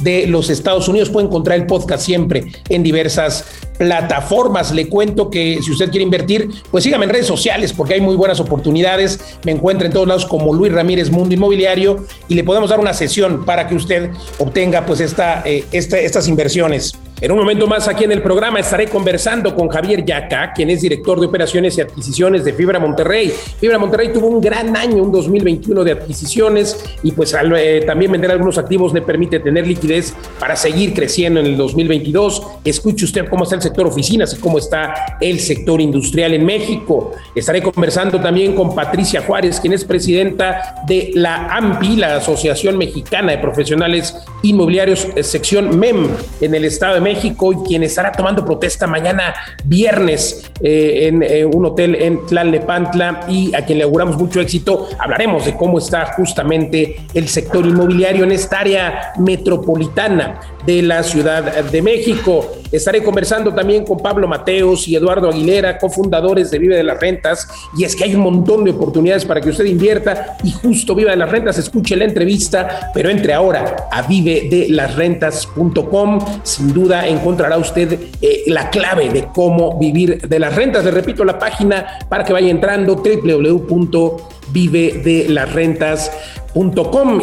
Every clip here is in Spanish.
de los Estados Unidos. Puede encontrar el podcast siempre en diversas plataformas. Le cuento que si usted quiere invertir, pues sígame en redes sociales porque hay muy buenas oportunidades. Me encuentra en todos lados como Luis Ramírez Mundo Inmobiliario y le podemos dar una sesión para que usted obtenga pues esta, eh, estas inversiones. En un momento más aquí en el programa estaré conversando con Javier Yaca, quien es director de operaciones y adquisiciones de Fibra Monterrey. Fibra Monterrey tuvo un gran año, un 2021 de adquisiciones y pues eh, también vender algunos activos le permite tener liquidez para seguir creciendo en el 2022. Escuche usted cómo está el sector oficinas y cómo está el sector industrial en México. Estaré conversando también con Patricia Juárez, quien es presidenta de la AMPI, la Asociación Mexicana de Profesionales Inmobiliarios, eh, sección MEM en el Estado de México México y quien estará tomando protesta mañana viernes eh, en eh, un hotel en Tlalnepantla y a quien le auguramos mucho éxito. Hablaremos de cómo está justamente el sector inmobiliario en esta área metropolitana de la Ciudad de México. Estaré conversando también con Pablo Mateos y Eduardo Aguilera, cofundadores de Vive de las Rentas. Y es que hay un montón de oportunidades para que usted invierta y justo Vive de las Rentas, escuche la entrevista, pero entre ahora a vive de las rentas.com. Sin duda encontrará usted eh, la clave de cómo vivir de las rentas. Le repito la página para que vaya entrando www.vivedelasrentas.com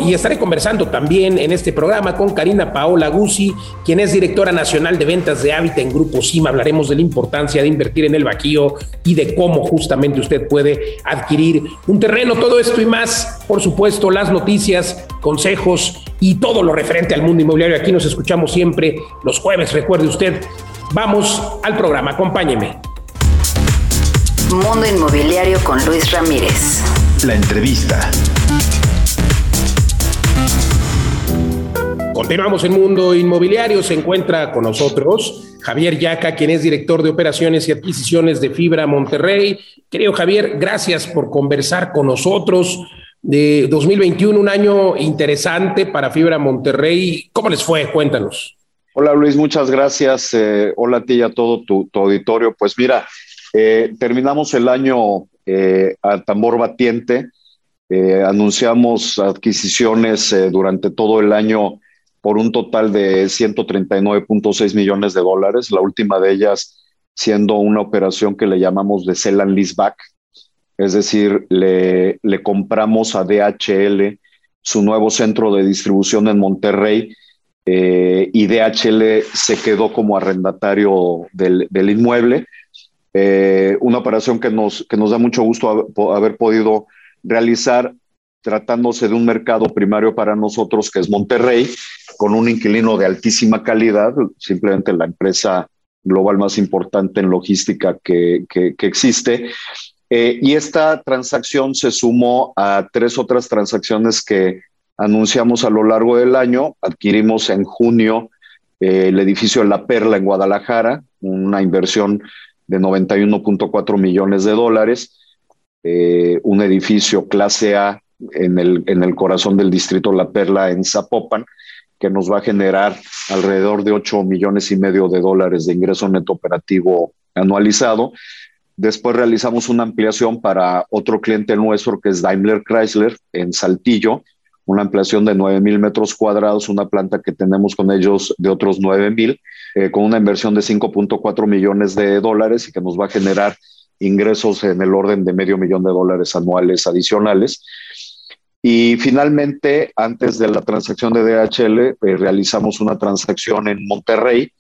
y estaré conversando también en este programa con Karina Paola Guzzi, quien es directora nacional de ventas de Hábitat en Grupo SIM. Hablaremos de la importancia de invertir en el vaquío y de cómo justamente usted puede adquirir un terreno. Todo esto y más, por supuesto, las noticias, consejos y todo lo referente al mundo inmobiliario. Aquí nos escuchamos siempre los jueves, recuerde usted. Vamos al programa, acompáñeme. Mundo Inmobiliario con Luis Ramírez. La entrevista. Continuamos en Mundo Inmobiliario. Se encuentra con nosotros Javier Yaca, quien es director de operaciones y adquisiciones de Fibra Monterrey. Querido Javier, gracias por conversar con nosotros. De 2021, un año interesante para Fibra Monterrey. ¿Cómo les fue? Cuéntanos. Hola Luis, muchas gracias. Eh, hola a ti y a todo tu, auditorio. Pues mira, eh, terminamos el año eh, tambor batiente. anunciamos adquisiciones durante todo el año por un total de 139.6 millones de dólares, la última de ellas siendo una operación que le llamamos de sell and leaseback, es decir, le, le compramos a DHL su nuevo centro de distribución en Monterrey eh, y DHL se quedó como arrendatario del, del inmueble. Eh, una operación que nos, que nos da mucho gusto haber podido realizar tratándose de un mercado primario para nosotros que es Monterrey, con un inquilino de altísima calidad, simplemente la empresa global más importante en logística que, que, existe. Eh, y esta transacción se sumó a tres otras transacciones que anunciamos a lo largo del año. Adquirimos en junio eh, el edificio La Perla en Guadalajara, una inversión de 91.4 millones de dólares, eh, un edificio clase A en el, en el corazón del distrito La Perla en Zapopan, que nos va a generar alrededor de 8 millones y medio de dólares de ingreso neto operativo anualizado. Después realizamos una ampliación para otro cliente nuestro que es Daimler Chrysler en Saltillo, una ampliación de 9 mil metros cuadrados, una planta que tenemos con ellos de otros 9 mil, eh, con una inversión de 5.4 millones de dólares y que nos va a generar ingresos en el orden de medio millón de dólares anuales adicionales. Y finalmente, antes de la transacción de DHL, eh, realizamos una transacción en Monterrey,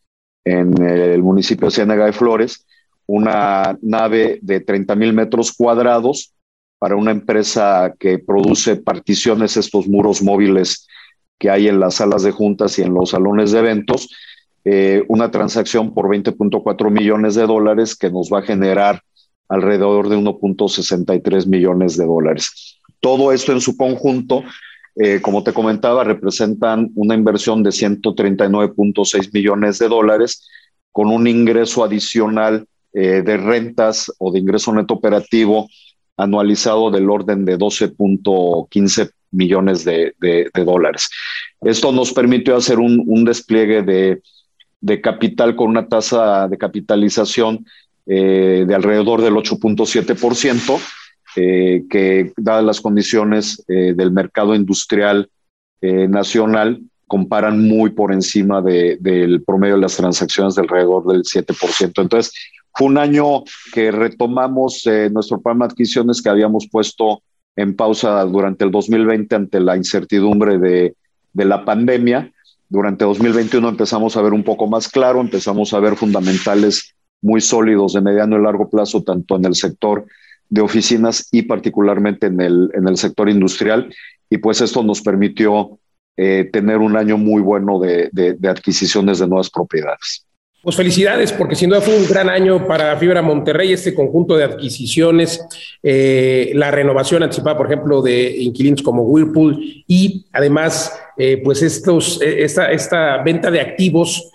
en el municipio de Ciénaga de Flores, una nave de 30 mil metros cuadrados para una empresa que produce particiones, estos muros móviles que hay en las salas de juntas y en los salones de eventos, eh, una transacción por 20.4 millones de dólares que nos va a generar alrededor de 1.63 millones de dólares. Todo esto en su conjunto, eh, como te comentaba, representan una inversión de 139.6 millones de dólares con un ingreso adicional eh, de rentas o de ingreso neto operativo anualizado del orden de 12.15 millones de, dólares. Esto nos permitió hacer un, despliegue de, capital con una tasa de capitalización eh, de alrededor del 8.7%, eh, que dadas las condiciones eh, del mercado industrial nacional, comparan muy por encima del promedio de las transacciones de alrededor del 7%. Entonces, fue un año que retomamos nuestro programa de adquisiciones que habíamos puesto en pausa durante el 2020 ante la incertidumbre de, de la pandemia. Durante 2021 empezamos a ver un poco más claro, empezamos a ver fundamentales muy sólidos de mediano y largo plazo, tanto en el sector de oficinas y particularmente en el, en el sector industrial. Y pues esto nos permitió eh, tener un año muy bueno de, de adquisiciones de nuevas propiedades. Pues felicidades, porque sin duda fue un gran año para Fibra Monterrey, este conjunto de adquisiciones, eh, la renovación anticipada, por ejemplo, de inquilinos como Whirlpool y además, eh, pues estos, esta, esta venta de activos,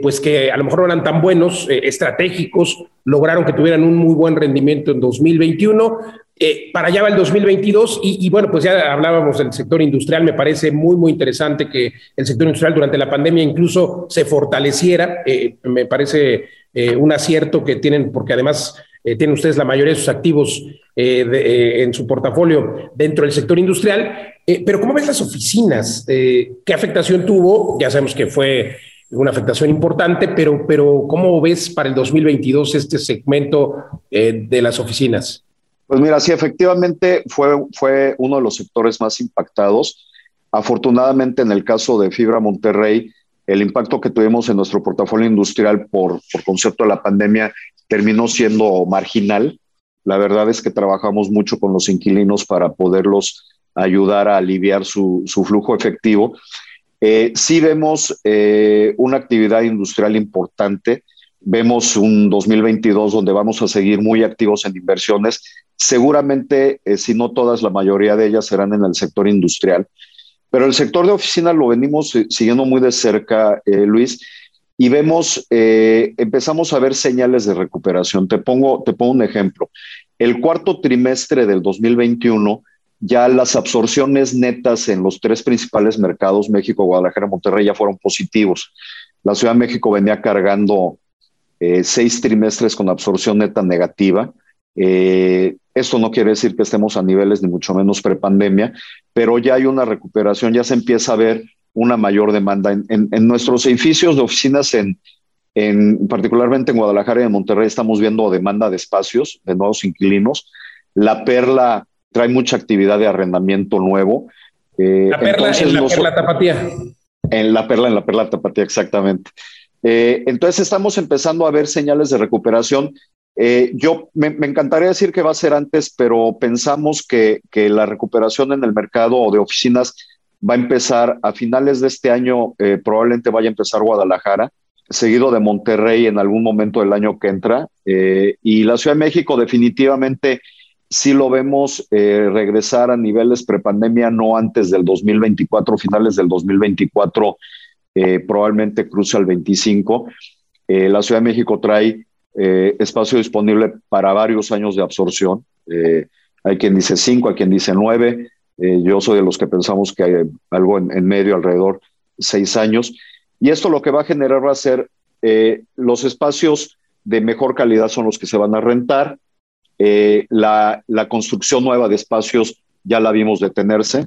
pues que a lo mejor no eran tan buenos, estratégicos, lograron que tuvieran un muy buen rendimiento en 2021. Eh, para allá va el 2022 y, bueno, pues ya hablábamos del sector industrial, me parece muy, muy interesante que el sector industrial durante la pandemia incluso se fortaleciera, eh, me parece eh, un acierto que tienen, porque además tienen ustedes la mayoría de sus activos en su portafolio dentro del sector industrial, pero ¿cómo ves las oficinas? ¿Qué afectación tuvo? Ya sabemos que fue una afectación importante, pero, pero ¿cómo ves para el 2022 este segmento de las oficinas? Pues mira, sí, efectivamente fue, fue uno de los sectores más impactados. Afortunadamente, en el caso de Fibra Monterrey, el impacto que tuvimos en nuestro portafolio industrial por, por concepto de la pandemia terminó siendo marginal. La verdad es que trabajamos mucho con los inquilinos para poderlos ayudar a aliviar su, su flujo efectivo. Eh, sí vemos eh, una actividad industrial importante. Vemos un 2022 donde vamos a seguir muy activos en inversiones Seguramente, eh, si no todas, la mayoría de ellas serán en el sector industrial. Pero el sector de oficina lo venimos eh, siguiendo muy de cerca, Luis, y vemos, empezamos a ver señales de recuperación. Te pongo, te pongo un ejemplo. El cuarto trimestre del 2021, ya las absorciones netas en los tres principales mercados, México, Guadalajara, Monterrey, ya fueron positivos. La Ciudad de México venía cargando seis trimestres con absorción neta negativa. Eh, esto no quiere decir que estemos a niveles ni mucho menos prepandemia, pero ya hay una recuperación, ya se empieza a ver una mayor demanda. En, nuestros edificios de oficinas, en, en, particularmente en Guadalajara y en Monterrey, estamos viendo demanda de espacios, de nuevos inquilinos. La Perla trae mucha actividad de arrendamiento nuevo. Eh, la Perla en la Perla Tapatía. En la Perla, en la Perla Tapatía, exactamente. Eh, entonces estamos empezando a ver señales de recuperación eh, yo me, encantaría decir que va a ser antes, pero pensamos que, la recuperación en el mercado de oficinas va a empezar a finales de este año, probablemente vaya a empezar Guadalajara, seguido de Monterrey en algún momento del año que entra. Y la Ciudad de México definitivamente sí lo vemos regresar a niveles prepandemia, no antes del 2024, finales del 2024, probablemente cruce al 25. la Ciudad de México trae eh, espacio disponible para varios años de absorción. Eh, hay quien dice cinco, hay quien dice nueve. Eh, yo soy de los que pensamos que hay algo en, medio, alrededor seis años. Y esto lo que va a generar va a ser los espacios de mejor calidad son los que se van a rentar. La, la, construcción nueva de espacios ya la vimos detenerse.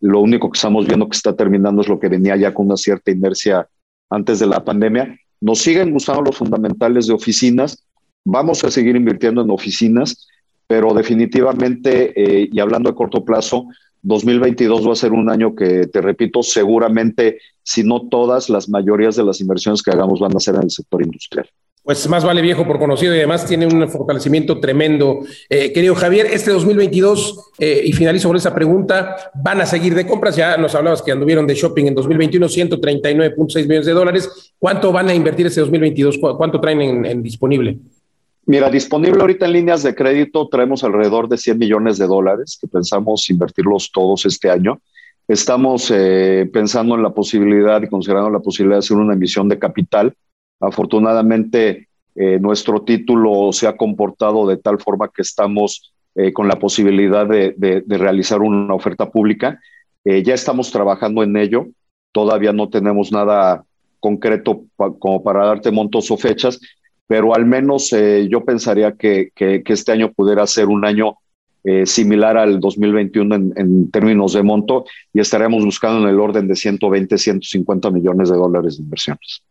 lo único que estamos viendo que está terminando es lo que venía ya con una cierta inercia antes de la pandemia nos siguen gustando los fundamentales de oficinas, vamos a seguir invirtiendo en oficinas, pero definitivamente, eh, y hablando a corto plazo, 2022 va a ser un año que, te repito, seguramente, si no todas, las mayorías de las inversiones que hagamos van a ser en el sector industrial. Pues más vale viejo por conocido y además tiene un fortalecimiento tremendo. Eh, querido Javier, este 2022, eh, y finalizo con esa pregunta, ¿van a seguir de compras? Ya nos hablabas que anduvieron de shopping en 2021, 139.6 millones de dólares. ¿Cuánto van a invertir este 2022? ¿Cuánto traen en, disponible? Mira, disponible ahorita en líneas de crédito traemos alrededor de 100 millones de dólares que pensamos invertirlos todos este año. Estamos eh, pensando en la posibilidad y considerando la posibilidad de hacer una emisión de capital Afortunadamente, eh, nuestro título se ha comportado de tal forma que estamos eh, con la posibilidad de, realizar una oferta pública. Eh, ya estamos trabajando en ello. Todavía no tenemos nada concreto como para darte montos o fechas, pero al menos yo pensaría que, este año pudiera ser un año similar al 2021 en, en, términos de monto y estaríamos buscando en el orden de 120, 150 millones de dólares de inversiones.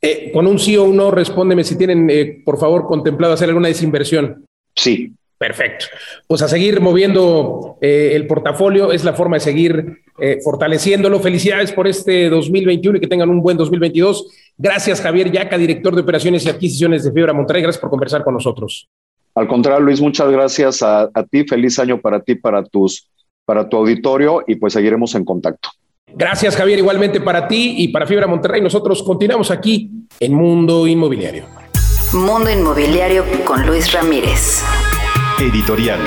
Eh, con un sí o un no, respóndeme si tienen, eh, por favor, contemplado hacer alguna desinversión. Sí. Perfecto. Pues a seguir moviendo eh, el portafolio es la forma de seguir fortaleciéndolo. Felicidades por este 2021 y que tengan un buen 2022. Gracias, Javier Yaca, director de operaciones y adquisiciones de Fibra Monterrey. Gracias por conversar con nosotros. Al contrario, Luis, muchas gracias a, a ti. Feliz año para ti, para tus, para tu auditorio y pues seguiremos en contacto. Gracias, Javier, igualmente para ti y para Fibra Monterrey. Nosotros continuamos aquí en Mundo Inmobiliario. Mundo Inmobiliario con Luis Ramírez. Editorial.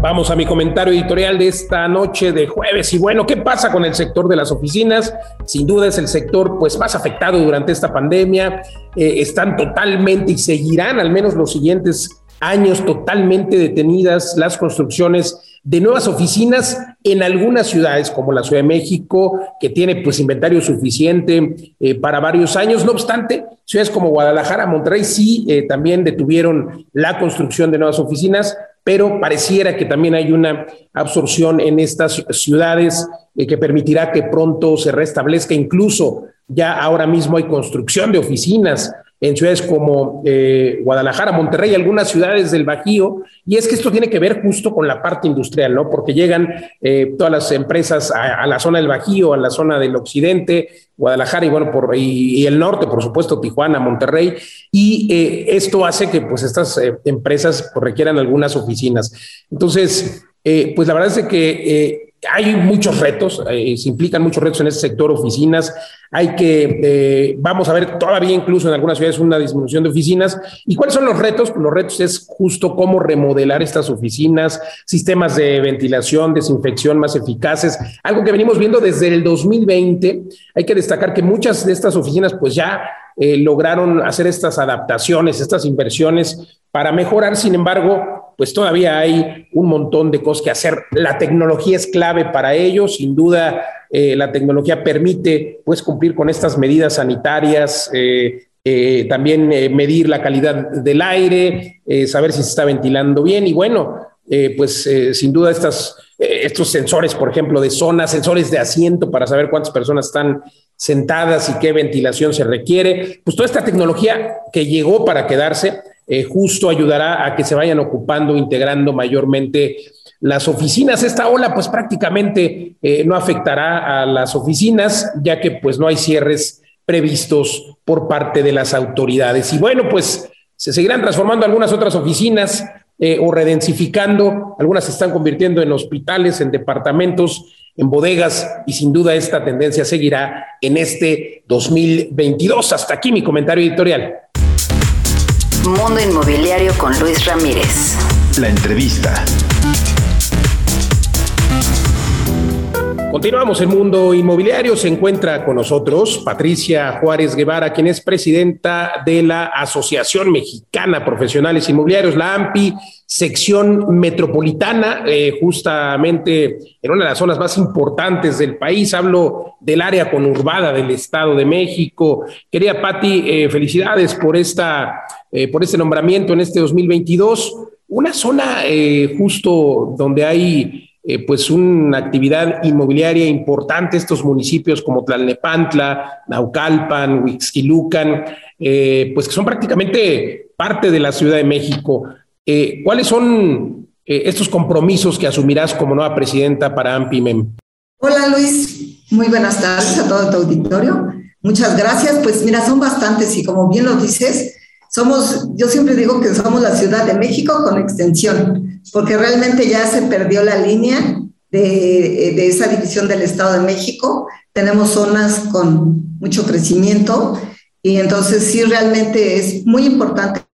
Vamos a mi comentario editorial de esta noche de jueves. Y bueno, ¿qué pasa con el sector de las oficinas? Sin duda es el sector pues más afectado durante esta pandemia. Eh, están totalmente y seguirán al menos los siguientes años totalmente detenidas las construcciones de nuevas oficinas en algunas ciudades como la Ciudad de México, que tiene pues inventario suficiente eh, para varios años. No obstante, ciudades como Guadalajara, Monterrey sí eh, también detuvieron la construcción de nuevas oficinas, pero pareciera que también hay una absorción en estas ciudades eh, que permitirá que pronto se restablezca. Incluso ya ahora mismo hay construcción de oficinas en ciudades como eh, Guadalajara, Monterrey, algunas ciudades del Bajío, y es que esto tiene que ver justo con la parte industrial, ¿no? Porque llegan eh, todas las empresas a, la zona del Bajío, a la zona del occidente, Guadalajara y bueno, por, y, el norte, por supuesto, Tijuana, Monterrey, y eh, esto hace que pues estas empresas pues, requieran algunas oficinas. Entonces, pues la verdad es que hay muchos retos, eh, se implican muchos retos en ese sector, oficinas. Hay que, eh, vamos a ver todavía incluso en algunas ciudades una disminución de oficinas. ¿Y cuáles son los retos? Los retos es justo cómo remodelar estas oficinas, sistemas de ventilación, desinfección más eficaces, algo que venimos viendo desde el 2020. Hay que destacar que muchas de estas oficinas pues ya eh, lograron hacer estas adaptaciones, estas inversiones para mejorar. Sin embargo, pues todavía hay un montón de cosas que hacer. La tecnología es clave para ello, sin duda eh, la tecnología permite pues cumplir con estas medidas sanitarias, eh, eh, también medir la calidad del aire, saber si se está ventilando bien y bueno, pues sin duda estas, estos sensores, por ejemplo, de zona, sensores de asiento para saber cuántas personas están sentadas y qué ventilación se requiere, pues toda esta tecnología que llegó para quedarse eh, justo ayudará a que se vayan ocupando, integrando mayormente las oficinas. Esta ola pues prácticamente eh, no afectará a las oficinas, ya que pues no hay cierres previstos por parte de las autoridades. Y bueno, pues se seguirán transformando algunas otras oficinas eh, o redensificando, algunas se están convirtiendo en hospitales, en departamentos, en bodegas y sin duda esta tendencia seguirá en este 2022. Hasta aquí mi comentario editorial. Mundo Inmobiliario con Luis Ramírez. La entrevista. Continuamos en Mundo Inmobiliario. Se encuentra con nosotros Patricia Juárez Guevara, quien es presidenta de la Asociación Mexicana Profesionales Inmobiliarios, la AMPI, sección metropolitana, eh, justamente en una de las zonas más importantes del país. Hablo del área conurbada del Estado de México. Quería, Pati, eh, felicidades por, esta, eh, por este nombramiento en este 2022. Una zona justo donde hay eh, pues una actividad inmobiliaria importante estos municipios como Tlalnepantla, Naucalpan, Huixquilucan, eh, pues que son prácticamente parte de la Ciudad de México. Eh, ¿Cuáles son estos compromisos que asumirás como nueva presidenta para AMPIMEM? Hola Luis, muy buenas tardes a todo tu auditorio. Muchas gracias. Pues mira, son bastantes y como bien lo dices, somos, yo siempre digo que somos la Ciudad de México con extensión, porque realmente ya se perdió la línea de, de esa división del Estado de México. Tenemos zonas con mucho crecimiento y entonces sí realmente es muy importante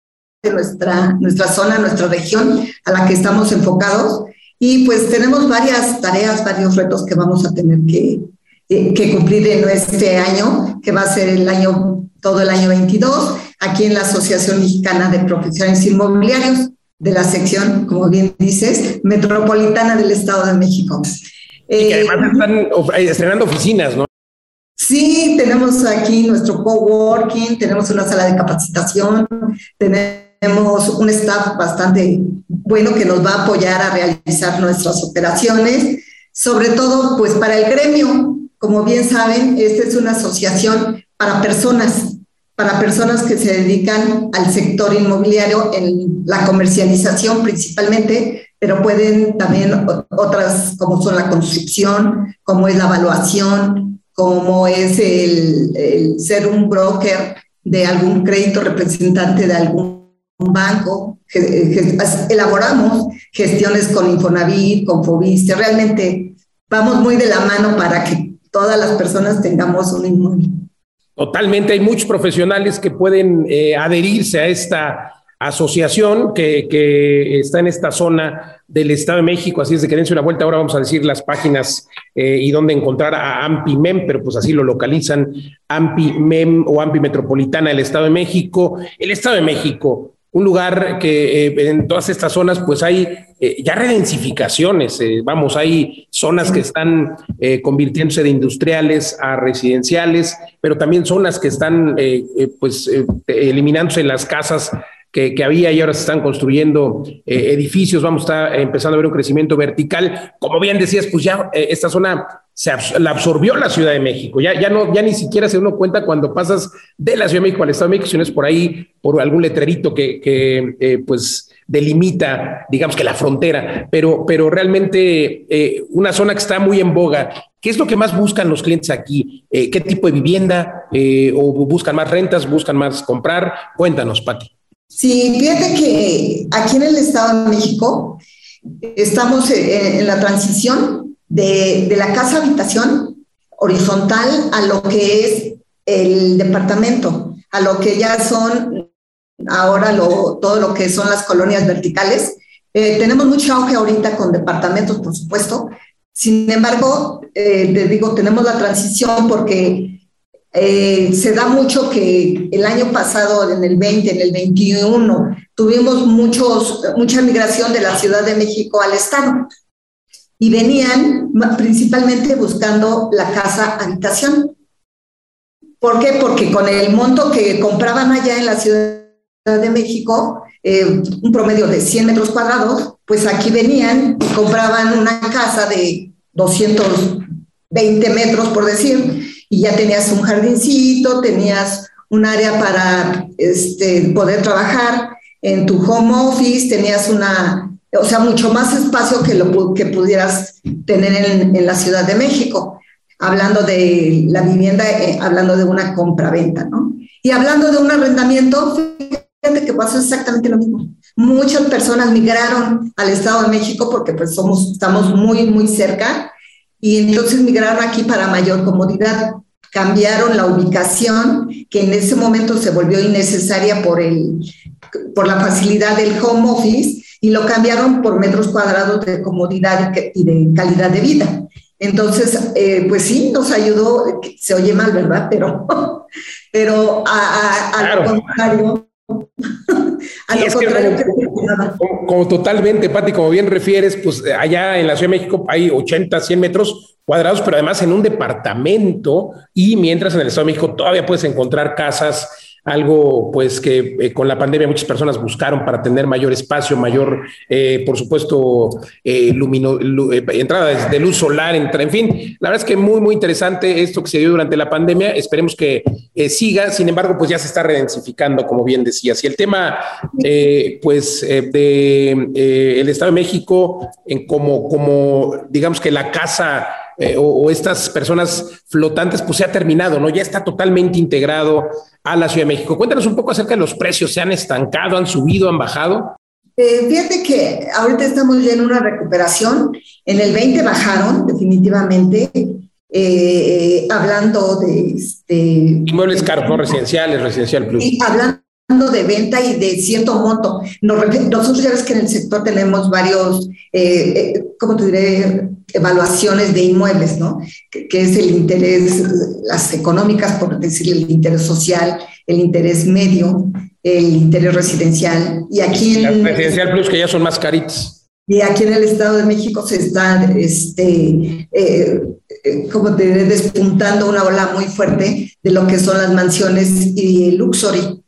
nuestra, nuestra zona, nuestra región a la que estamos enfocados. Y pues tenemos varias tareas, varios retos que vamos a tener que, que cumplir en este año, que va a ser el año, todo el año 22, aquí en la Asociación Mexicana de Profesionales Inmobiliarios, de la sección, como bien dices, metropolitana del Estado de México. Y que además están estrenando oficinas, ¿no? Sí, tenemos aquí nuestro coworking, tenemos una sala de capacitación, tenemos un staff bastante bueno que nos va a apoyar a realizar nuestras operaciones, sobre todo pues para el gremio. Como bien saben, esta es una asociación para personas, para personas que se dedican al sector inmobiliario en la comercialización principalmente, pero pueden también otras como son la construcción, como es la evaluación, como es el, ser un broker de algún crédito representante de algún banco. elaboramos gestiones con Infonavit, con Fobiste. Realmente vamos muy de la mano para que todas las personas tengamos un inmueble. Totalmente, hay muchos profesionales que pueden eh, adherirse a esta asociación que, está en esta zona del Estado de México, así es de que dense una vuelta, ahora vamos a decir las páginas eh, y dónde encontrar a AMPI-MEM, pero pues así lo localizan, AMPI-MEM o AMPI Metropolitana del Estado de México. El Estado de México, un lugar que eh, en todas estas zonas pues hay eh, ya redensificaciones, vamos, hay zonas que están convirtiéndose de industriales a residenciales, pero también zonas que están pues eliminándose las casas que, había y ahora se están construyendo eh, edificios, vamos a estar empezando a ver un crecimiento vertical. Como bien decías, pues ya eh, esta zona se la absorbió la Ciudad de México. Ya, ya, no, ya ni siquiera se uno cuenta cuando pasas de la Ciudad de México al Estado de México, sino es por ahí, por algún letrerito que, que eh, pues delimita, digamos que la frontera, pero, pero realmente una zona que está muy en boga. ¿Qué es lo que más buscan los clientes aquí? ¿Qué tipo de vivienda? ¿O buscan más rentas? ¿Buscan más comprar? Cuéntanos, Pati. Sí, fíjate que aquí en el Estado de México estamos en la transición de, la casa habitación horizontal a lo que es el departamento, a lo que ya son ahora todo lo que son las colonias verticales. Eh, tenemos mucho auge ahorita con departamentos, por supuesto. Sin embargo, eh, te digo, tenemos la transición porque eh, se da mucho que el año pasado, en el 20, en el 21, tuvimos muchos, mucha migración de la Ciudad de México al Estado y venían principalmente buscando la casa habitación. ¿Por qué? Porque con el monto que compraban allá en la Ciudad de México, eh, un promedio de 100 metros cuadrados, pues aquí venían y compraban una casa de 220 metros, por decir, y ya tenías un jardincito, tenías un área para este, poder trabajar en tu home office, tenías una, o sea, mucho más espacio que lo que pudieras tener en, la Ciudad de México, hablando de la vivienda, eh, hablando de una compra-venta, ¿no? Y hablando de un arrendamiento, fíjate que pasó exactamente lo mismo. Muchas personas migraron al Estado de México porque pues somos, estamos muy, muy cerca y entonces migraron aquí para mayor comodidad. Cambiaron la ubicación, que en ese momento se volvió innecesaria por, el, por la facilidad del home office, y lo cambiaron por metros cuadrados de comodidad y de calidad de vida. Entonces, eh, pues sí, nos ayudó, se oye mal, ¿verdad? Pero, pero a, lo contrario, como, totalmente, Pati, como bien refieres, pues allá en la Ciudad de México hay 80, 100 metros cuadrados, pero además en un departamento y mientras en el Estado de México todavía puedes encontrar casas algo pues que eh, con la pandemia muchas personas buscaron para tener mayor espacio, mayor, eh, por supuesto, eh, lumino, entrada de luz solar, en fin, la verdad es que muy, muy interesante esto que se dio durante la pandemia, esperemos que siga, sin embargo, pues ya se está redensificando, como bien decías, y el tema, pues, de el Estado de México, en como, como, digamos que la casa eh, o, estas personas flotantes, pues se ha terminado, ¿no? Ya está totalmente integrado a la Ciudad de México. Cuéntanos un poco acerca de los precios, ¿se han estancado, han subido, han bajado? Eh, fíjate que ahorita estamos ya en una recuperación. En el 20 bajaron definitivamente, eh, hablando de... Este, Inmuebles caros, no residenciales, residencial plus. Y hablando de venta y de cierto monto. Nosotros ya ves que en el sector tenemos varios, eh, eh, ¿cómo te diré? Evaluaciones de inmuebles, ¿no? Que, es el interés, las económicas, por decirle, el interés social, el interés medio, el interés residencial. Y aquí en... residencial plus que ya son más caritas. Y aquí en el Estado de México se está, este, eh, como te diré, despuntando una ola muy fuerte de lo que son las mansiones y luxury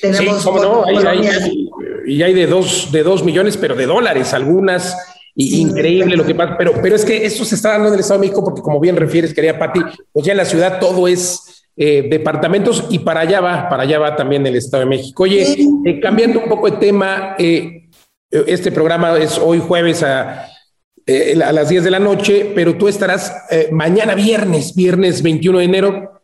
tenemos sí, no? y hay de dos, de dos millones, pero de dólares, algunas. Y increíble lo que pasa, pero, pero es que esto se está dando en el Estado de México porque como bien refieres, quería Pati, pues ya en la ciudad todo es eh, departamentos y para allá va, para allá va también el Estado de México. Oye, eh, cambiando un poco de tema, eh, este programa es hoy jueves a, a las 10 de la noche, pero tú estarás mañana viernes, viernes 21 de enero,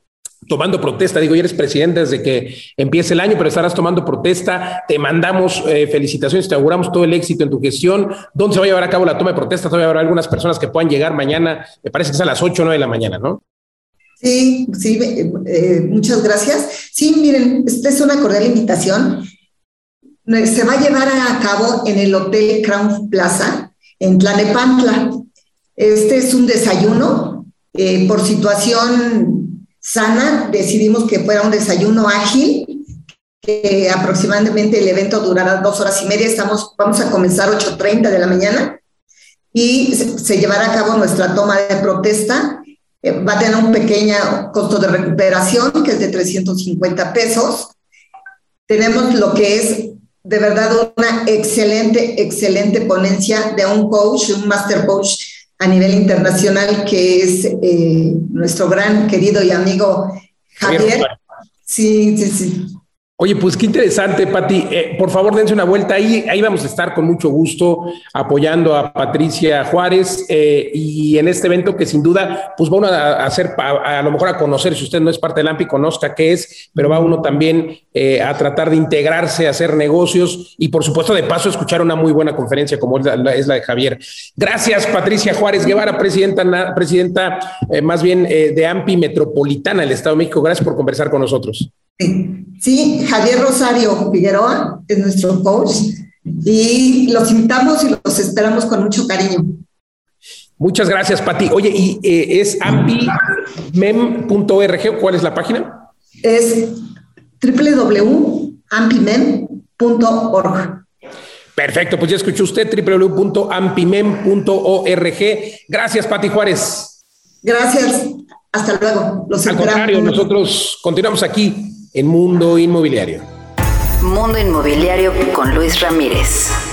tomando protesta. Digo, ya eres presidente desde que empiece el año, pero estarás tomando protesta. Te mandamos eh, felicitaciones, te auguramos todo el éxito en tu gestión. ¿Dónde se va a llevar a cabo la toma de protesta? Todavía habrá algunas personas que puedan llegar mañana, me parece que es a las 8 o 9 de la mañana, ¿no? Sí, sí, eh, muchas gracias. Sí, miren, esta es una cordial invitación. Se va a llevar a cabo en el Hotel Crown Plaza, en Tlanepantla. Este es un desayuno eh, por situación sana, decidimos que fuera un desayuno ágil, que aproximadamente el evento durará dos horas y media, estamos, vamos a comenzar 8.30 de la mañana y se, llevará a cabo nuestra toma de protesta. Eh, va a tener un pequeño costo de recuperación, que es de 350 pesos. Tenemos lo que es de verdad una excelente, excelente ponencia de un coach, un master coach a nivel internacional, que es eh, nuestro gran querido y amigo Javier. Sí, sí, sí. Oye, pues qué interesante, Pati. Eh, por favor, dense una vuelta ahí. Ahí vamos a estar con mucho gusto apoyando a Patricia Juárez eh, y en este evento que sin duda, pues va uno a hacer, a, lo mejor a conocer, si usted no es parte del AMPI, conozca qué es, pero va uno también eh, a tratar de integrarse, a hacer negocios y por supuesto de paso escuchar una muy buena conferencia como es la, de Javier. Gracias, Patricia Juárez Guevara, presidenta, presidenta más bien de AMPI Metropolitana del Estado de México. Gracias por conversar con nosotros. Sí, Javier Rosario Figueroa es nuestro coach y los invitamos y los esperamos con mucho cariño. Muchas gracias, Pati. Oye, ¿y eh, es ampimem.org? ¿Cuál es la página? Es www.ampimem.org. Perfecto, pues ya escuchó usted www.ampimem.org. Gracias, Pati Juárez. Gracias. Hasta luego. Los Al contrario, nosotros continuamos aquí en Mundo Inmobiliario. Mundo Inmobiliario con Luis Ramírez.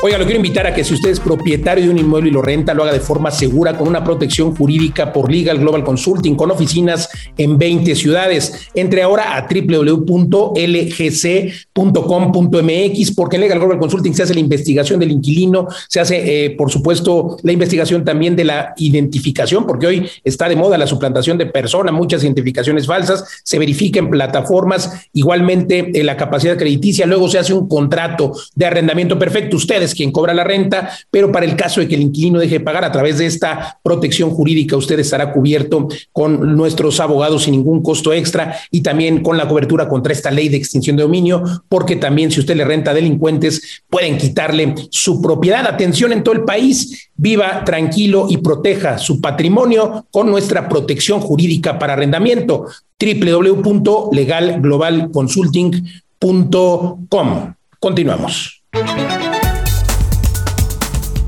Oiga, lo quiero invitar a que si usted es propietario de un inmueble y lo renta, lo haga de forma segura con una protección jurídica por Legal Global Consulting con oficinas en 20 ciudades. Entre ahora a www.lgc.com.mx porque en Legal Global Consulting se hace la investigación del inquilino, se hace, eh, por supuesto, la investigación también de la identificación, porque hoy está de moda la suplantación de personas, muchas identificaciones falsas, se verifica en plataformas, igualmente en la capacidad crediticia, luego se hace un contrato de arrendamiento perfecto. Ustedes quien cobra la renta, pero para el caso de que el inquilino deje de pagar a través de esta protección jurídica, usted estará cubierto con nuestros abogados sin ningún costo extra y también con la cobertura contra esta ley de extinción de dominio, porque también si usted le renta a delincuentes, pueden quitarle su propiedad. Atención en todo el país, viva tranquilo y proteja su patrimonio con nuestra protección jurídica para arrendamiento www.legalglobalconsulting.com. Continuamos.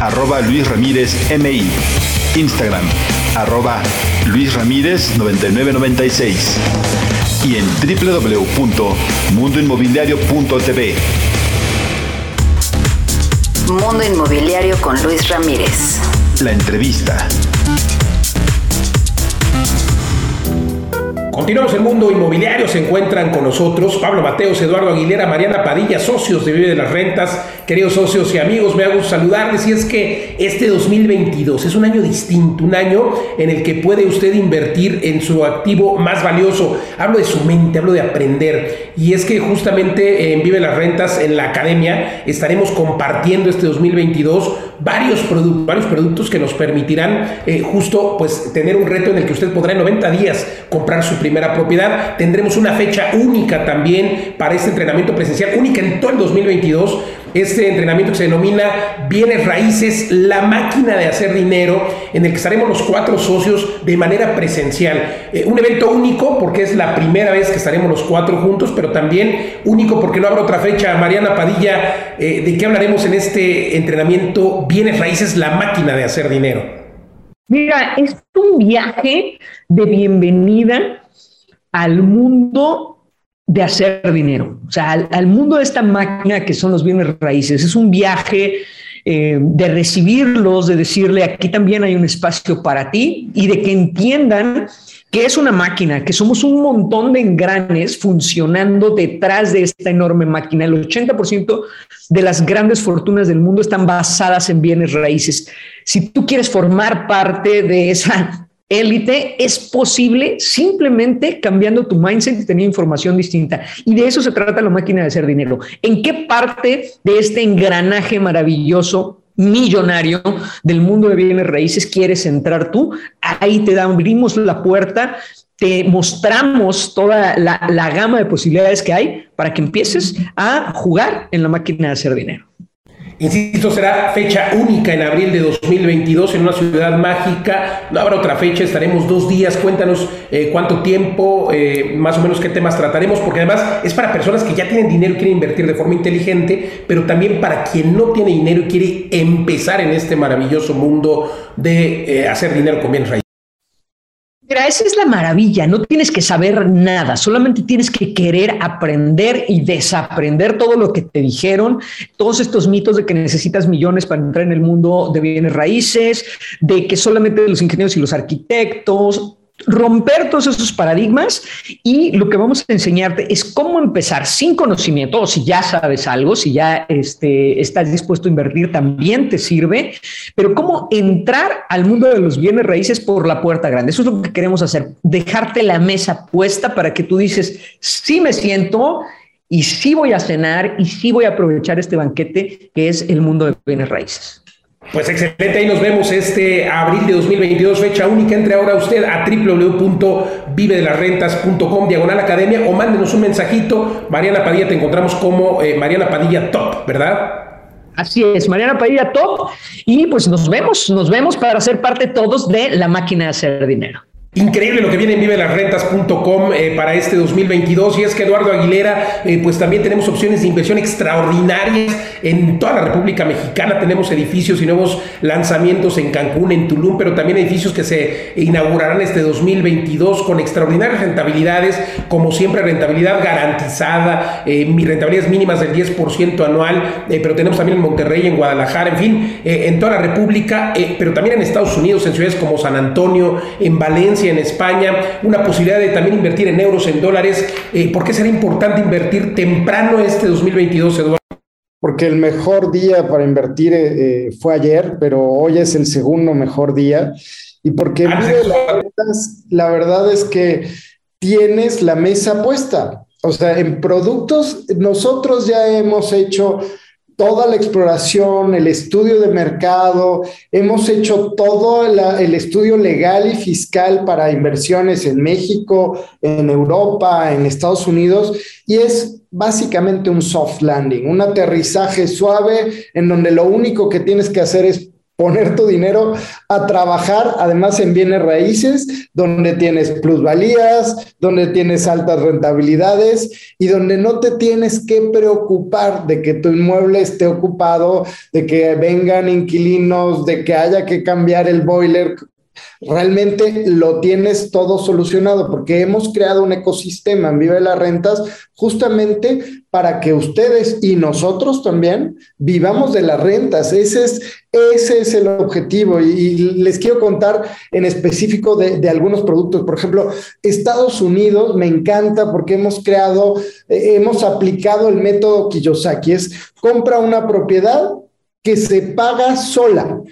arroba Luis Ramírez MI. Instagram, arroba Luis Ramírez 9996 y en www.mundoinmobiliario.tv. Mundo Inmobiliario con Luis Ramírez. La entrevista. Continuamos el mundo inmobiliario, se encuentran con nosotros Pablo Mateos, Eduardo Aguilera, Mariana Padilla, socios de Vive de las Rentas, queridos socios y amigos, me hago saludarles. Y es que este 2022 es un año distinto, un año en el que puede usted invertir en su activo más valioso. Hablo de su mente, hablo de aprender. Y es que justamente en Vive las Rentas, en la academia, estaremos compartiendo este 2022 varios productos, varios productos que nos permitirán eh, justo pues tener un reto en el que usted podrá en 90 días comprar su primera propiedad. Tendremos una fecha única también para este entrenamiento presencial, única en todo el 2022. Este entrenamiento que se denomina Bienes Raíces, la máquina de hacer dinero, en el que estaremos los cuatro socios de manera presencial. Eh, un evento único porque es la primera vez que estaremos los cuatro juntos, pero también único porque no habrá otra fecha. Mariana Padilla, eh, ¿de qué hablaremos en este entrenamiento Bienes Raíces, la máquina de hacer dinero? Mira, es un viaje de bienvenida al mundo de hacer dinero, o sea, al, mundo de esta máquina que son los bienes raíces. Es un viaje eh, de recibirlos, de decirle, aquí también hay un espacio para ti y de que entiendan que es una máquina, que somos un montón de engranes funcionando detrás de esta enorme máquina. El 80% de las grandes fortunas del mundo están basadas en bienes raíces. Si tú quieres formar parte de esa élite es posible simplemente cambiando tu mindset y teniendo información distinta. Y de eso se trata la máquina de hacer dinero. ¿En qué parte de este engranaje maravilloso millonario del mundo de bienes raíces quieres entrar tú? Ahí te abrimos la puerta, te mostramos toda la, la gama de posibilidades que hay para que empieces a jugar en la máquina de hacer dinero. Insisto, será fecha única en abril de 2022 en una ciudad mágica. No habrá otra fecha, estaremos dos días. Cuéntanos eh, cuánto tiempo, eh, más o menos qué temas trataremos, porque además es para personas que ya tienen dinero y quieren invertir de forma inteligente, pero también para quien no tiene dinero y quiere empezar en este maravilloso mundo de eh, hacer dinero con bienes raíces. Mira, esa es la maravilla, no tienes que saber nada, solamente tienes que querer aprender y desaprender todo lo que te dijeron, todos estos mitos de que necesitas millones para entrar en el mundo de bienes raíces, de que solamente los ingenieros y los arquitectos, romper todos esos paradigmas y lo que vamos a enseñarte es cómo empezar sin conocimiento o si ya sabes algo, si ya este, estás dispuesto a invertir, también te sirve, pero cómo entrar al mundo de los bienes raíces por la puerta grande. Eso es lo que queremos hacer, dejarte la mesa puesta para que tú dices, sí me siento y sí voy a cenar y sí voy a aprovechar este banquete que es el mundo de bienes raíces. Pues excelente, ahí nos vemos este abril de 2022, fecha única. Entre ahora usted a www.vivedelasrentas.com, diagonal academia, o mándenos un mensajito. Mariana Padilla, te encontramos como eh, Mariana Padilla Top, ¿verdad? Así es, Mariana Padilla Top. Y pues nos vemos, nos vemos para ser parte todos de la máquina de hacer dinero. Increíble lo que viene en vivelasrentas.com eh, para este 2022 y es que Eduardo Aguilera, eh, pues también tenemos opciones de inversión extraordinarias en toda la República Mexicana, tenemos edificios y nuevos lanzamientos en Cancún, en Tulum, pero también edificios que se inaugurarán este 2022 con extraordinarias rentabilidades, como siempre rentabilidad garantizada, eh, rentabilidades mínimas del 10% anual, eh, pero tenemos también en Monterrey, en Guadalajara, en fin, en toda la República, pero también en Estados Unidos, en ciudades como San Antonio, en Valencia, en España, una posibilidad de también invertir en euros, en dólares. Eh, ¿Por qué será importante invertir temprano este 2022, Eduardo? Porque el mejor día para invertir eh, eh, fue ayer, pero hoy es el segundo mejor día. Y porque ah, la verdad es que tienes la mesa puesta. O sea, en productos, nosotros ya hemos hecho toda la exploración, el estudio de mercado, hemos hecho todo el estudio legal y fiscal para inversiones en México, en Europa, en Estados Unidos, y es básicamente un soft landing, un aterrizaje suave en donde lo único que tienes que hacer es poner tu dinero a trabajar, además en bienes raíces, donde tienes plusvalías, donde tienes altas rentabilidades y donde no te tienes que preocupar de que tu inmueble esté ocupado, de que vengan inquilinos, de que haya que cambiar el boiler realmente lo tienes todo solucionado porque hemos creado un ecosistema en Vive las Rentas justamente para que ustedes y nosotros también vivamos de las rentas. Ese es, ese es el objetivo y, les quiero contar en específico de, de, algunos productos. Por ejemplo, Estados Unidos me encanta porque hemos creado, eh, hemos aplicado el método Kiyosaki, es compra una propiedad que se paga sola.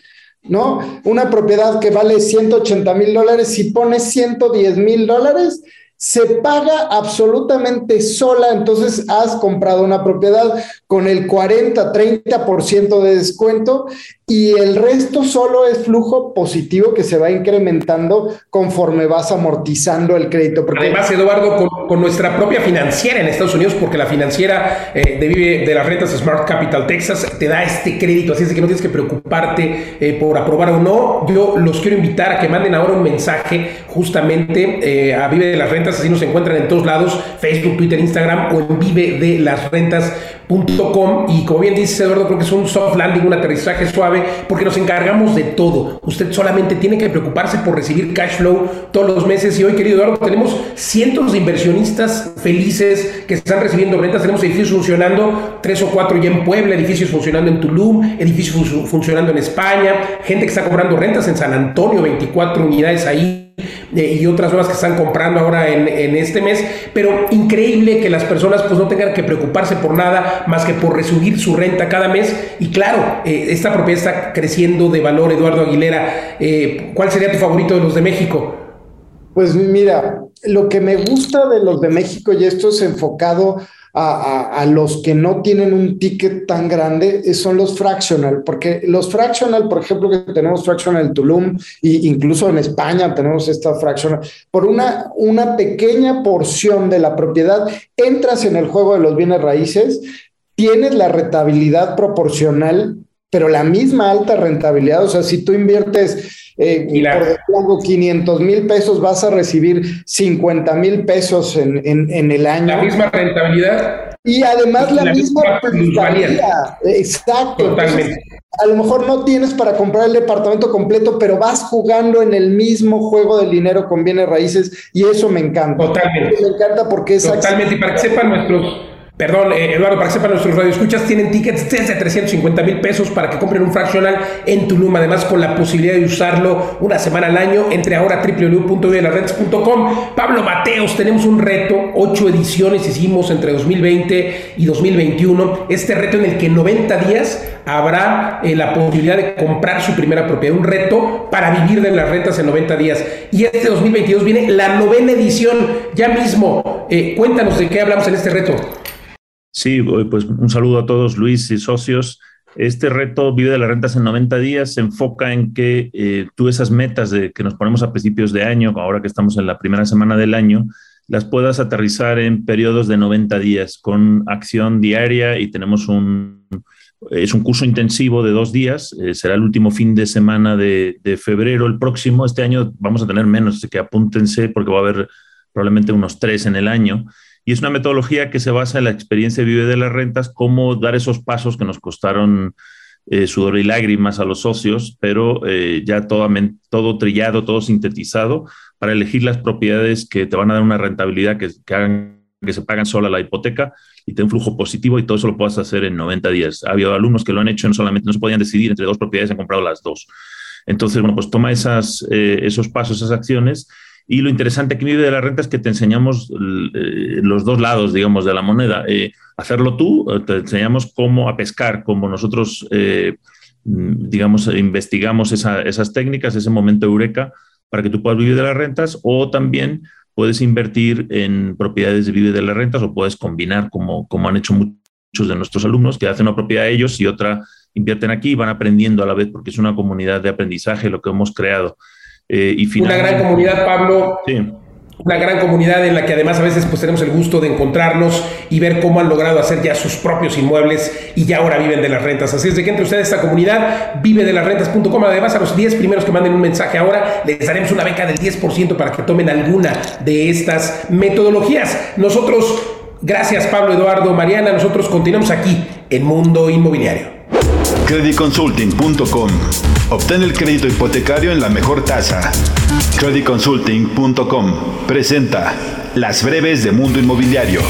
¿No? Una propiedad que vale 180 mil dólares, si pones 110 mil dólares, se paga absolutamente sola, entonces has comprado una propiedad con el 40, 30% de descuento y el resto solo es flujo positivo que se va incrementando conforme vas amortizando el crédito. Además, Eduardo, con, nuestra propia financiera en Estados Unidos, porque la financiera eh, de, de las rentas Smart Capital Texas te da este crédito, así es que no tienes que preocuparte eh, por aprobar o no. Yo los quiero invitar a que manden ahora un mensaje justamente eh, a Vive de las Rentas, así nos encuentran en todos lados, Facebook, Twitter, Instagram o en vive de las rentas.com. Y como bien dice Eduardo, creo que es un soft landing, un aterrizaje suave porque nos encargamos de todo. Usted solamente tiene que preocuparse por recibir cash flow todos los meses. Y hoy, querido Eduardo, tenemos cientos de inversionistas felices que están recibiendo rentas. Tenemos edificios funcionando, tres o cuatro ya en Puebla, edificios funcionando en Tulum, edificios funcionando en España, gente que está cobrando rentas en San Antonio, 24 unidades ahí y otras nuevas que están comprando ahora en, este mes, pero increíble que las personas pues no tengan que preocuparse por nada más que por resubir su renta cada mes. Y claro, eh, esta propiedad está creciendo de valor, Eduardo Aguilera, eh, ¿cuál sería tu favorito de los de México? Pues mira, lo que me gusta de los de México y esto es enfocado a, los que no tienen un ticket tan grande eh, son los fractional, porque los fractional, por ejemplo, que tenemos fractional Tulum e incluso en España tenemos esta fractional, por una, una pequeña porción de la propiedad entras en el juego de los bienes raíces, tienes la rentabilidad proporcional, pero la misma alta rentabilidad, o sea, si tú inviertes eh, y por 500 mil pesos vas a recibir 50 mil pesos en, en, el año. La misma rentabilidad. Y además la, misma rentabilidad. Exacto. Totalmente. a lo mejor no tienes para comprar el departamento completo, pero vas jugando en el mismo juego del dinero con bienes raíces y eso me encanta. Totalmente. Me encanta porque es... Totalmente. Y para que sepan nuestros Perdón, eh, Eduardo, para que sepan nuestros radioescuchas, tienen tickets desde 350 mil pesos para que compren un fractional en Tulum, además con la posibilidad de usarlo una semana al año. Entre ahora a www.vivelasrentas.com. Pablo Mateos, tenemos un reto, ocho ediciones hicimos entre 2020 y 2021. Este reto en el que en 90 días habrá eh, la posibilidad de comprar su primera propiedad, un reto para vivir de las rentas en 90 días. Y este 2022 viene la novena edición, ya mismo. Eh, cuéntanos de qué hablamos en este reto. Sí, pues un saludo a todos, Luis y socios. Este reto Vive de las Rentas en 90 días se enfoca en que eh, tú esas metas de, que nos ponemos a principios de año, ahora que estamos en la primera semana del año, las puedas aterrizar en periodos de 90 días con acción diaria y tenemos un, es un curso intensivo de dos días, eh, será el último fin de semana de, de, febrero, el próximo, este año vamos a tener menos, así que apúntense porque va a haber probablemente unos tres en el año. Y es una metodología que se basa en la experiencia Vive de las Rentas, cómo dar esos pasos que nos costaron eh, sudor y lágrimas a los socios, pero eh, ya todo, todo trillado, todo sintetizado, para elegir las propiedades que te van a dar una rentabilidad que, que hagan que se pagan sola la hipoteca y te un flujo positivo y todo eso lo puedas hacer en 90 días. Ha habido alumnos que lo han hecho no solamente, no se podían decidir entre dos propiedades, han comprado las dos. Entonces, bueno, pues toma eh, esos pasos, esas acciones y lo interesante que vive de la renta es que te enseñamos eh, los dos lados, digamos, de la moneda. Eh, hacerlo tú, eh, te enseñamos cómo a pescar, cómo nosotros, digamos, investigamos esas técnicas, ese momento eureka, para que tú puedas vivir de las rentas, o también puedes invertir en propiedades de vivir de las rentas, o puedes combinar, como, como han hecho muchos de nuestros alumnos, que hacen una propiedad ellos y otra invierten aquí y van aprendiendo a la vez, porque es una comunidad de aprendizaje lo que hemos creado. Eh, y Una gran comunidad, Pablo. una gran comunidad en la que además a veces pues tenemos el gusto de encontrarnos y ver cómo han logrado hacer ya sus propios inmuebles y ya ahora viven de las rentas. Así es de que entre ustedes esta comunidad, vive de las rentas.com. Además, a los 10 primeros que manden un mensaje ahora, les daremos una beca del 10% para que tomen alguna de estas metodologías. Nosotros, gracias Pablo, Eduardo, Mariana, nosotros continuamos aquí en Mundo Inmobiliario. Creditconsulting.com. Obtén el crédito hipotecario en la mejor tasa. Creditconsulting.com presenta Las breves de Mundo Inmobiliario.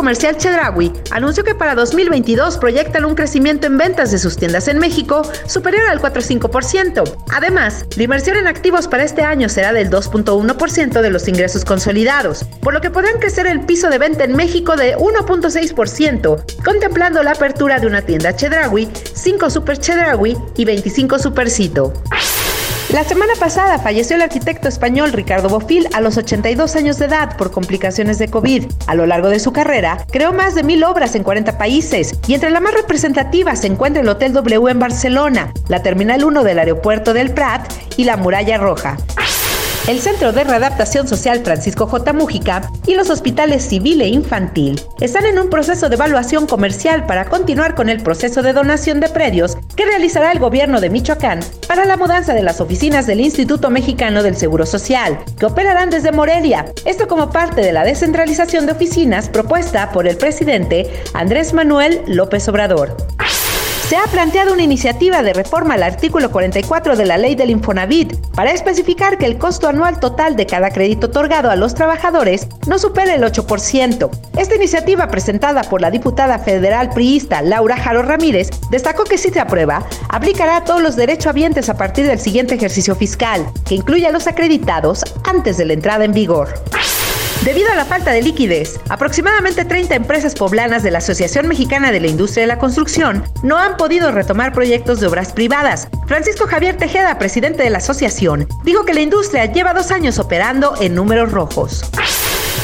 Comercial Chedraui anunció que para 2022 proyectan un crecimiento en ventas de sus tiendas en México superior al 4,5%. Además, la inversión en activos para este año será del 2.1% de los ingresos consolidados, por lo que podrán crecer el piso de venta en México de 1.6%, contemplando la apertura de una tienda Chedraui, 5 Super Chedraui y 25 Supercito. La semana pasada falleció el arquitecto español Ricardo Bofil a los 82 años de edad por complicaciones de COVID. A lo largo de su carrera, creó más de mil obras en 40 países y entre las más representativas se encuentra el Hotel W en Barcelona, la Terminal 1 del Aeropuerto del Prat y la Muralla Roja el Centro de Readaptación Social Francisco J. Mújica y los hospitales civil e infantil. Están en un proceso de evaluación comercial para continuar con el proceso de donación de predios que realizará el gobierno de Michoacán para la mudanza de las oficinas del Instituto Mexicano del Seguro Social, que operarán desde Morelia, esto como parte de la descentralización de oficinas propuesta por el presidente Andrés Manuel López Obrador se ha planteado una iniciativa de reforma al artículo 44 de la ley del Infonavit para especificar que el costo anual total de cada crédito otorgado a los trabajadores no supere el 8%. Esta iniciativa presentada por la diputada federal priista Laura Jaro Ramírez destacó que si se aprueba, aplicará a todos los derechohabientes a partir del siguiente ejercicio fiscal, que incluye a los acreditados antes de la entrada en vigor. Debido a la falta de liquidez, aproximadamente 30 empresas poblanas de la Asociación Mexicana de la Industria de la Construcción no han podido retomar proyectos de obras privadas. Francisco Javier Tejeda, presidente de la asociación, dijo que la industria lleva dos años operando en números rojos.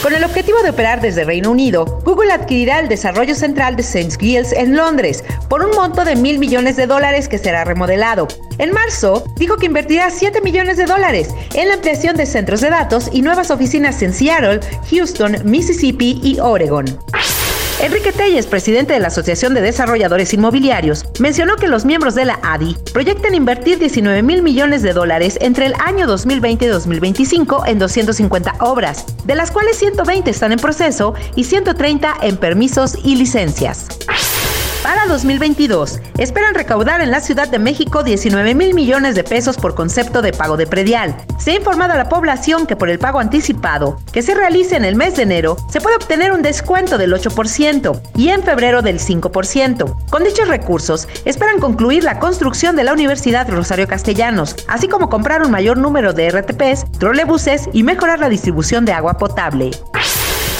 Con el objetivo de operar desde Reino Unido, Google adquirirá el desarrollo central de. Giles en Londres por un monto de mil millones de dólares que será remodelado. En marzo, dijo que invertirá 7 millones de dólares en la ampliación de centros de datos y nuevas oficinas en Seattle, Houston, Mississippi y Oregon. Enrique Telles, presidente de la Asociación de Desarrolladores Inmobiliarios, mencionó que los miembros de la ADI proyectan invertir 19 mil millones de dólares entre el año 2020 y 2025 en 250 obras, de las cuales 120 están en proceso y 130 en permisos y licencias. Para 2022, esperan recaudar en la Ciudad de México 19 mil millones de pesos por concepto de pago de predial. Se ha informado a la población que por el pago anticipado, que se realice en el mes de enero, se puede obtener un descuento del 8% y en febrero del 5%. Con dichos recursos, esperan concluir la construcción de la Universidad Rosario Castellanos, así como comprar un mayor número de RTPs, trolebuses y mejorar la distribución de agua potable.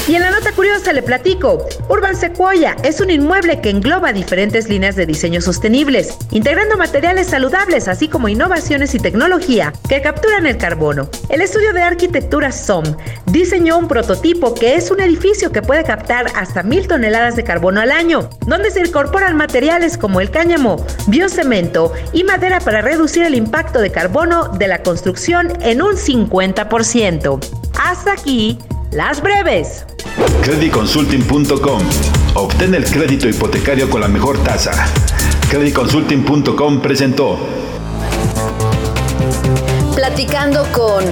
Y en la nota curiosa le platico, Urban Sequoia es un inmueble que engloba diferentes líneas de diseño sostenibles, integrando materiales saludables así como innovaciones y tecnología que capturan el carbono. El estudio de arquitectura SOM diseñó un prototipo que es un edificio que puede captar hasta mil toneladas de carbono al año, donde se incorporan materiales como el cáñamo, biocemento y madera para reducir el impacto de carbono de la construcción en un 50%. Hasta aquí, las breves. Creditconsulting.com. Obtén el crédito hipotecario con la mejor tasa. Creditconsulting.com presentó. Platicando con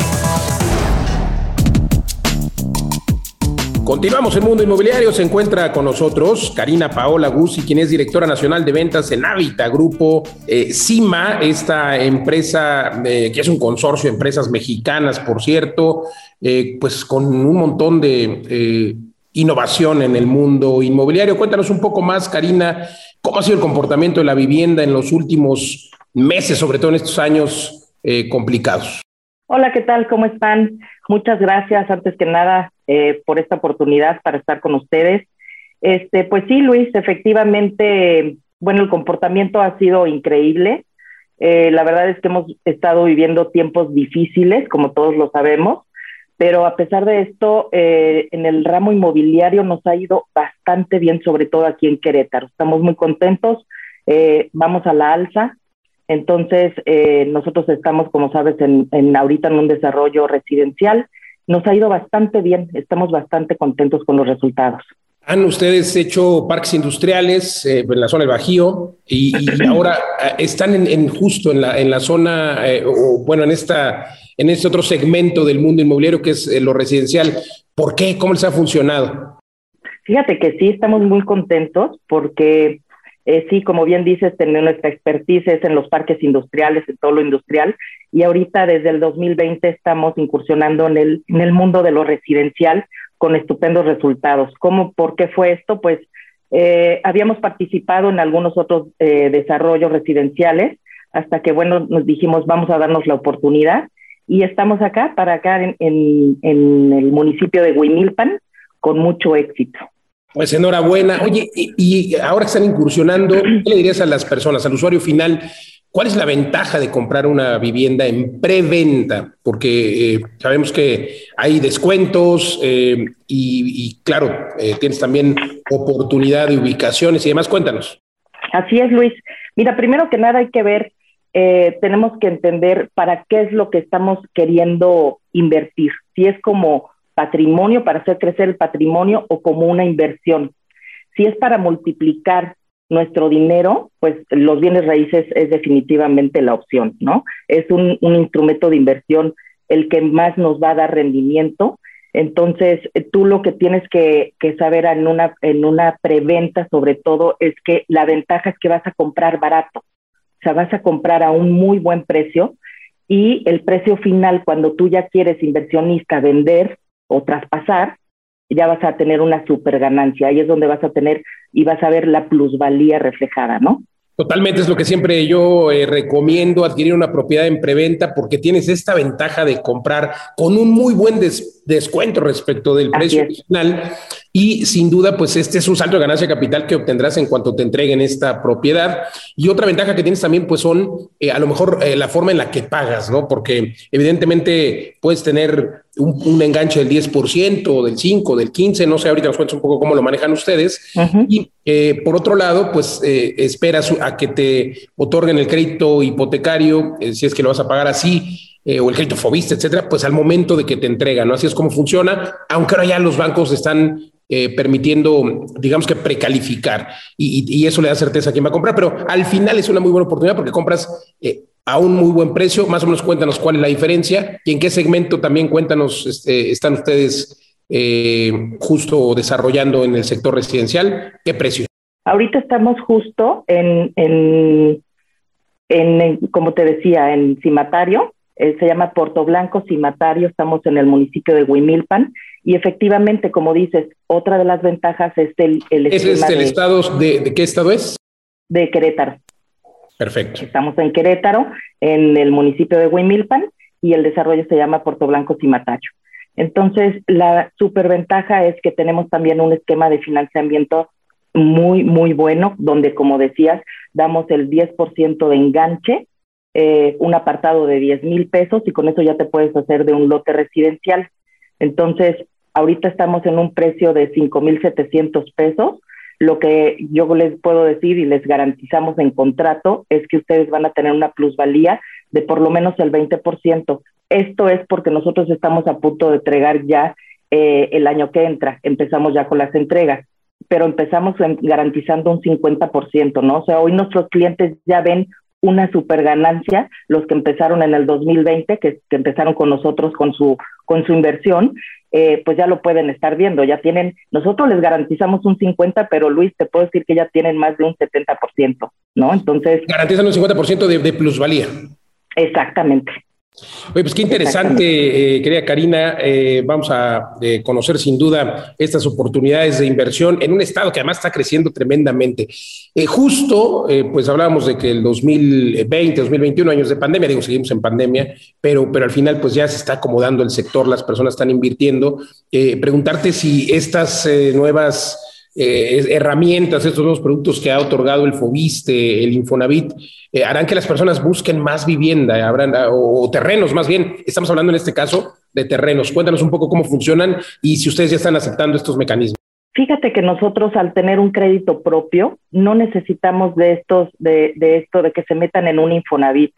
Continuamos en Mundo Inmobiliario. Se encuentra con nosotros Karina Paola Guzzi, quien es directora nacional de ventas en Habita Grupo eh, CIMA, esta empresa eh, que es un consorcio de empresas mexicanas, por cierto, eh, pues con un montón de innovación en el mundo inmobiliario. Cuéntanos un poco más, Karina, cómo ha sido el comportamiento de la vivienda en los últimos meses, sobre todo en estos años complicados. Hola, ¿qué tal? ¿Cómo están? Muchas gracias, antes que nada, eh, por esta oportunidad para estar con ustedes. Este, pues sí, Luis, efectivamente, bueno, el comportamiento ha sido increíble. Eh, la verdad es que hemos estado viviendo tiempos difíciles, como todos lo sabemos, pero a pesar de esto, eh, en el ramo inmobiliario nos ha ido bastante bien, sobre todo aquí en Querétaro. Estamos muy contentos, vamos a la alza Entonces, eh, nosotros estamos, como sabes, en, en, ahorita en un desarrollo residencial. Nos ha ido bastante bien, estamos bastante contentos con los resultados. Han ustedes hecho parques industriales eh, en la zona del Bajío y, y ahora eh, están en, en, justo en la, en la zona, eh, o bueno, en, esta, en este otro segmento del mundo inmobiliario que es lo residencial. ¿Por qué? ¿Cómo les ha funcionado? Fíjate que sí, estamos muy contentos porque eh, sí, como bien dices, tener nuestra expertise en los parques industriales, en todo lo industrial, y ahorita desde el 2020 estamos incursionando en el, en el mundo de lo residencial con estupendos resultados. ¿Cómo, por qué fue esto? Pues eh, habíamos participado en algunos otros eh, desarrollos residenciales hasta que, bueno, nos dijimos, vamos a darnos la oportunidad y estamos acá, para acá en, en, en el municipio de Huimilpan, con mucho éxito. Pues enhorabuena. Oye, y, ahora que están incursionando, ¿qué le dirías a las personas, al usuario final? ¿Cuál es la ventaja de comprar una vivienda en preventa? Porque eh, sabemos que hay descuentos eh, y, claro, eh, tienes también oportunidad de ubicaciones y demás. Cuéntanos. Así es, Luis. Mira, primero que nada hay que ver, tenemos que entender para qué es lo que estamos queriendo invertir. Si es como patrimonio, para hacer crecer el patrimonio o como una inversión. Si es para multiplicar nuestro dinero, pues los bienes raíces es definitivamente la opción, ¿no? Es un, un instrumento de inversión el que más nos va a dar rendimiento. Entonces, tú lo que tienes que, que, saber en una, en una preventa, sobre todo, es que la ventaja es que vas a comprar barato. O sea, vas a comprar a un muy buen precio y el precio final, cuando tú ya quieres inversionista vender, o traspasar, ya vas a tener una super ganancia. Ahí es donde vas a tener y vas a ver la plusvalía reflejada, ¿no? Totalmente es lo que siempre yo eh, recomiendo adquirir una propiedad en preventa porque tienes esta ventaja de comprar con un muy buen des descuento respecto del precio original y sin duda pues este es un salto de ganancia capital que obtendrás en cuanto te entreguen esta propiedad y otra ventaja que tienes también pues son eh, a lo mejor eh, la forma en la que pagas, ¿no? Porque evidentemente puedes tener un, un, enganche del 10%, del 5, del 15, no sé, ahorita nos cuentas un poco cómo lo manejan ustedes. Uh -huh. Y eh, por otro lado, pues eh, esperas a que te otorguen el crédito hipotecario, eh, si es que lo vas a pagar así, o el crédito fobista, etcétera, pues al momento de que te entregan, ¿no? Así es como funciona, aunque ahora ya los bancos están eh, permitiendo, digamos que precalificar y, y, y, eso le da certeza a quien va a comprar, pero al final es una muy buena oportunidad porque compras eh, a un muy buen precio. Más o menos cuéntanos cuál es la diferencia y en qué segmento también cuéntanos este, están ustedes eh, justo desarrollando en el sector residencial. ¿Qué precio? Ahorita estamos justo en, en, en, en como te decía, en Cimatario. Eh, se llama Puerto Blanco Cimatario. Estamos en el municipio de Huimilpan. Y efectivamente, como dices, otra de las ventajas es el, el ¿Es este el de, estado de, de qué estado es? De Querétaro. Perfecto. Estamos en Querétaro, en el municipio de Huimilpan, y el desarrollo se llama Puerto Blanco Cimatacho. Entonces, la superventaja es que tenemos también un esquema de financiamiento muy, muy bueno, donde, como decías, damos el 10% de enganche, eh, un apartado de 10 mil pesos, y con eso ya te puedes hacer de un lote residencial. Entonces, ahorita estamos en un precio de 5 mil 700 pesos, lo que yo les puedo decir y les garantizamos en contrato es que ustedes van a tener una plusvalía de por lo menos el 20%. Esto es porque nosotros estamos a punto de entregar ya eh, el año que entra, empezamos ya con las entregas, pero empezamos garantizando un 50%, ¿no? O sea, hoy nuestros clientes ya ven una super ganancia, los que empezaron en el 2020, que, que empezaron con nosotros con su, con su inversión, eh, pues ya lo pueden estar viendo, ya tienen, nosotros les garantizamos un 50, pero Luis, te puedo decir que ya tienen más de un 70%, ¿no? Entonces... Garantizan un 50% de, de plusvalía. Exactamente. Oye, pues qué interesante, eh, querida Karina. Eh, vamos a eh, conocer sin duda estas oportunidades de inversión en un estado que además está creciendo tremendamente. Eh, justo, pues hablábamos de que el 2020, 2021, años de pandemia, digo, seguimos en pandemia, pero, pero al final pues ya se está acomodando el sector, las personas están invirtiendo. Preguntarte si estas nuevas eh, herramientas, estos nuevos productos que ha otorgado el Fobiste, el Infonavit, eh, harán que las personas busquen más vivienda, habrán, o, o, terrenos más bien. Estamos hablando en este caso de terrenos. Cuéntanos un poco cómo funcionan y si ustedes ya están aceptando estos mecanismos. Fíjate que nosotros al tener un crédito propio no necesitamos de estos, de, de esto de que se metan en un Infonavit.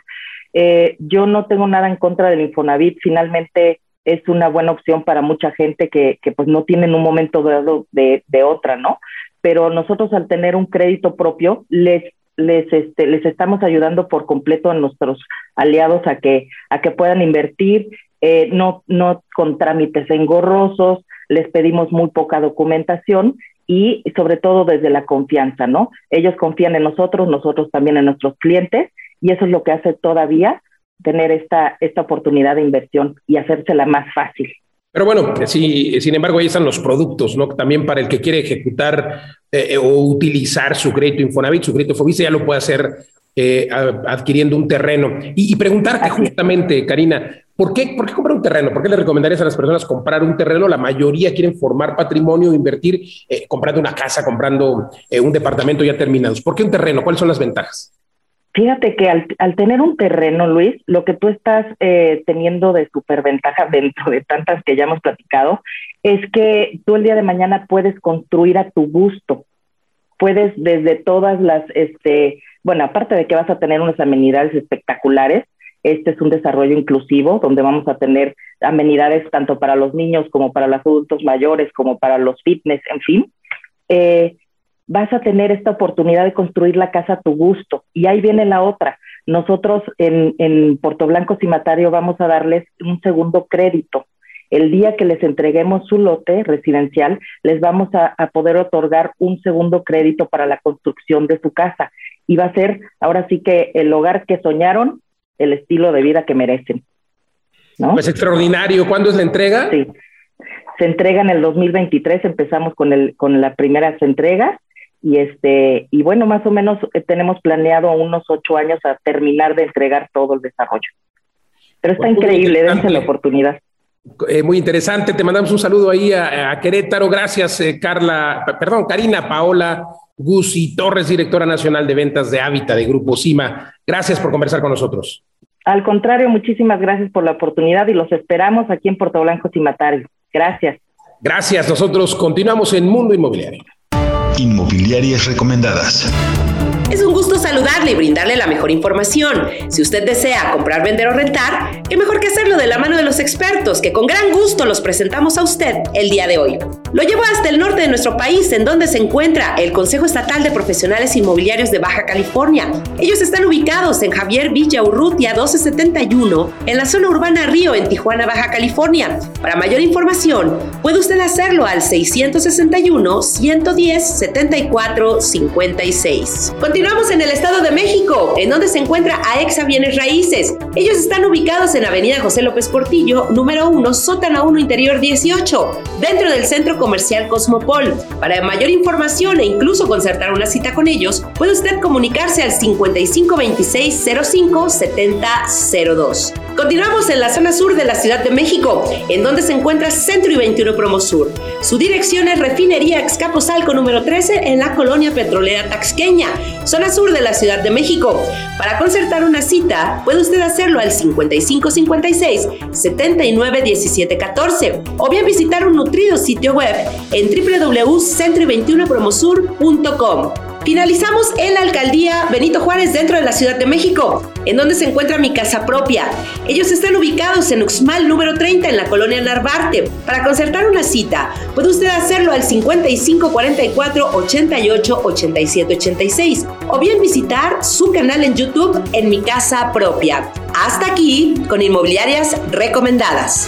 Eh, yo no tengo nada en contra del Infonavit. Finalmente es una buena opción para mucha gente que, que pues no tienen un momento dado de, de, otra, ¿no? Pero nosotros al tener un crédito propio les les, este, les estamos ayudando por completo a nuestros aliados a que, a que puedan invertir, eh, no, no con trámites engorrosos, les pedimos muy poca documentación y sobre todo desde la confianza, ¿no? Ellos confían en nosotros, nosotros también en nuestros clientes y eso es lo que hace todavía tener esta, esta oportunidad de inversión y hacérsela más fácil. Pero bueno, sí, sin embargo, ahí están los productos, ¿no? También para el que quiere ejecutar eh, eh, o utilizar su crédito Infonavit, su crédito Fobisa, ya lo puede hacer eh, adquiriendo un terreno. Y, y preguntarte justamente, Karina, ¿Por qué, ¿Por qué comprar un terreno? ¿Por qué le recomendarías a las personas comprar un terreno? La mayoría quieren formar patrimonio, invertir eh, comprando una casa, comprando un departamento ya terminados. ¿Por qué un terreno? ¿Cuáles son las ventajas? Fíjate que al, al tener un terreno, Luis, lo que tú estás eh, teniendo de superventaja dentro de tantas que ya hemos platicado, es que tú el día de mañana puedes construir a tu gusto. Puedes desde todas las, este, bueno, aparte de que vas a tener unas amenidades espectaculares, este es un desarrollo inclusivo donde vamos a tener amenidades tanto para los niños como para los adultos mayores, como para los fitness, en fin. Eh, vas a tener esta oportunidad de construir la casa a tu gusto. Y ahí viene la otra. Nosotros en, en Puerto Blanco Cimatario vamos a darles un segundo crédito. El día que les entreguemos su lote residencial, les vamos a, a, poder otorgar un segundo crédito para la construcción de su casa. Y va a ser ahora sí que el hogar que soñaron el estilo de vida que merecen. ¿no? Pues extraordinario. ¿Cuándo es la entrega? Sí. Se entrega en el 2023, empezamos con, el, con las primeras entregas y este y bueno más o menos eh, tenemos planeado unos ocho años a terminar de entregar todo el desarrollo. Pero está pues increíble dense la oportunidad. Eh, muy interesante. Te mandamos un saludo ahí a, a Querétaro. Gracias eh, Carla perdón Karina Paola Gusi Torres directora nacional de ventas de Hábitat de Grupo Cima. Gracias por conversar con nosotros. Al contrario muchísimas gracias por la oportunidad y los esperamos aquí en Puerto Blanco Cimatario. Gracias. Gracias. Nosotros continuamos en Mundo Inmobiliario Inmobiliarias recomendadas. Saludarle y brindarle la mejor información. Si usted desea comprar, vender o rentar, qué mejor que hacerlo de la mano de los expertos que con gran gusto los presentamos a usted el día de hoy. Lo llevo hasta el norte de nuestro país, en donde se encuentra el Consejo Estatal de Profesionales Inmobiliarios de Baja California. Ellos están ubicados en Javier Villa Urrutia 1271, en la zona urbana Río, en Tijuana, Baja California. Para mayor información, puede usted hacerlo al 661 110 74 56. Continuamos en el Estado de México, en donde se encuentra AEXA Bienes Raíces. Ellos están ubicados en Avenida José López Portillo, número 1, sótano 1, interior 18, dentro del Centro Comercial Cosmopol. Para mayor información e incluso concertar una cita con ellos, puede usted comunicarse al 5526 05 7002. Continuamos en la zona sur de la Ciudad de México, en donde se encuentra Centro y 21 Promo Sur. Su dirección es Refinería Excapozalco número 13 en la colonia petrolera Taxqueña zona sur de la Ciudad de México. Para concertar una cita, puede usted hacerlo al 5556 791714 o bien visitar un nutrido sitio web en www.centro21promosur.com. Finalizamos en la alcaldía Benito Juárez dentro de la Ciudad de México, en donde se encuentra mi casa propia. Ellos están ubicados en Uxmal número 30 en la colonia Narvarte. Para concertar una cita, puede usted hacerlo al 55 44 88 87 86 o bien visitar su canal en YouTube en mi casa propia. Hasta aquí con inmobiliarias recomendadas.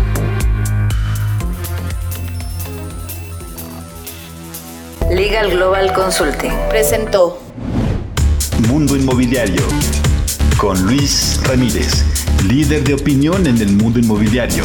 Legal Global Consulting presentó Mundo Inmobiliario con Luis Ramírez, líder de opinión en el mundo inmobiliario.